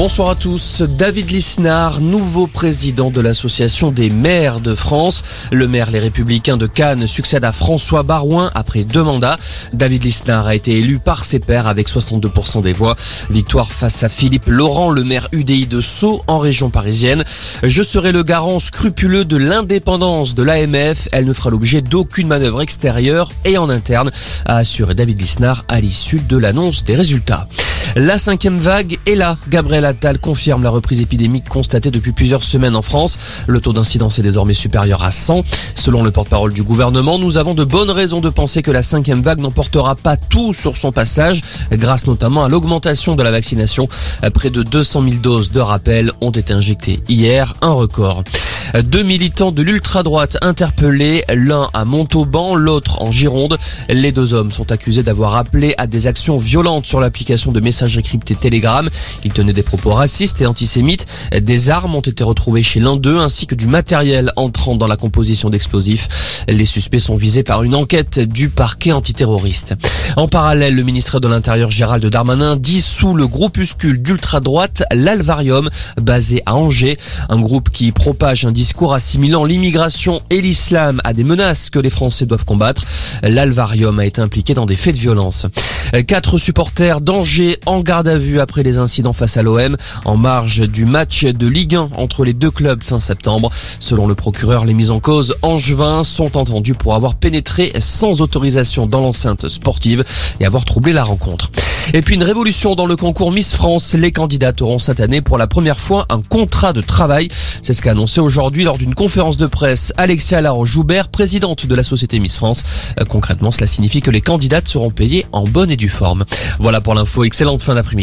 Bonsoir à tous. David Lisnard, nouveau président de l'association des maires de France. Le maire Les Républicains de Cannes succède à François Barouin après deux mandats. David Lisnard a été élu par ses pairs avec 62% des voix. Victoire face à Philippe Laurent, le maire UDI de Sceaux en région parisienne. Je serai le garant scrupuleux de l'indépendance de l'AMF. Elle ne fera l'objet d'aucune manœuvre extérieure et en interne, a assuré David Lisnard à l'issue de l'annonce des résultats. La cinquième vague est là. Gabriel Attal confirme la reprise épidémique constatée depuis plusieurs semaines en France. Le taux d'incidence est désormais supérieur à 100. Selon le porte-parole du gouvernement, nous avons de bonnes raisons de penser que la cinquième vague n'emportera pas tout sur son passage, grâce notamment à l'augmentation de la vaccination. Près de 200 000 doses de rappel ont été injectées hier, un record. Deux militants de l'ultra-droite interpellés, l'un à Montauban, l'autre en Gironde. Les deux hommes sont accusés d'avoir appelé à des actions violentes sur l'application de messagerie cryptée Telegram. Ils tenaient des propos racistes et antisémites. Des armes ont été retrouvées chez l'un d'eux ainsi que du matériel entrant dans la composition d'explosifs. Les suspects sont visés par une enquête du parquet antiterroriste. En parallèle, le ministre de l'Intérieur Gérald Darmanin dissout le groupuscule d'ultra-droite, l'Alvarium, basé à Angers. Un groupe qui propage un discours assimilant l'immigration et l'islam à des menaces que les Français doivent combattre. L'Alvarium a été impliqué dans des faits de violence. Quatre supporters d'Angers en garde à vue après les incidents face à l'OM en marge du match de Ligue 1 entre les deux clubs fin septembre. Selon le procureur, les mises en cause angevins sont entendues pour avoir pénétré sans autorisation dans l'enceinte sportive et avoir troublé la rencontre. Et puis une révolution dans le concours Miss France. Les candidates auront cette année pour la première fois un contrat de travail. C'est ce qu'a annoncé aujourd'hui lors d'une conférence de presse Alexia Laroche-Joubert, présidente de la société Miss France. Euh, concrètement, cela signifie que les candidates seront payées en bonne et due forme. Voilà pour l'info. Excellente fin d'après-midi.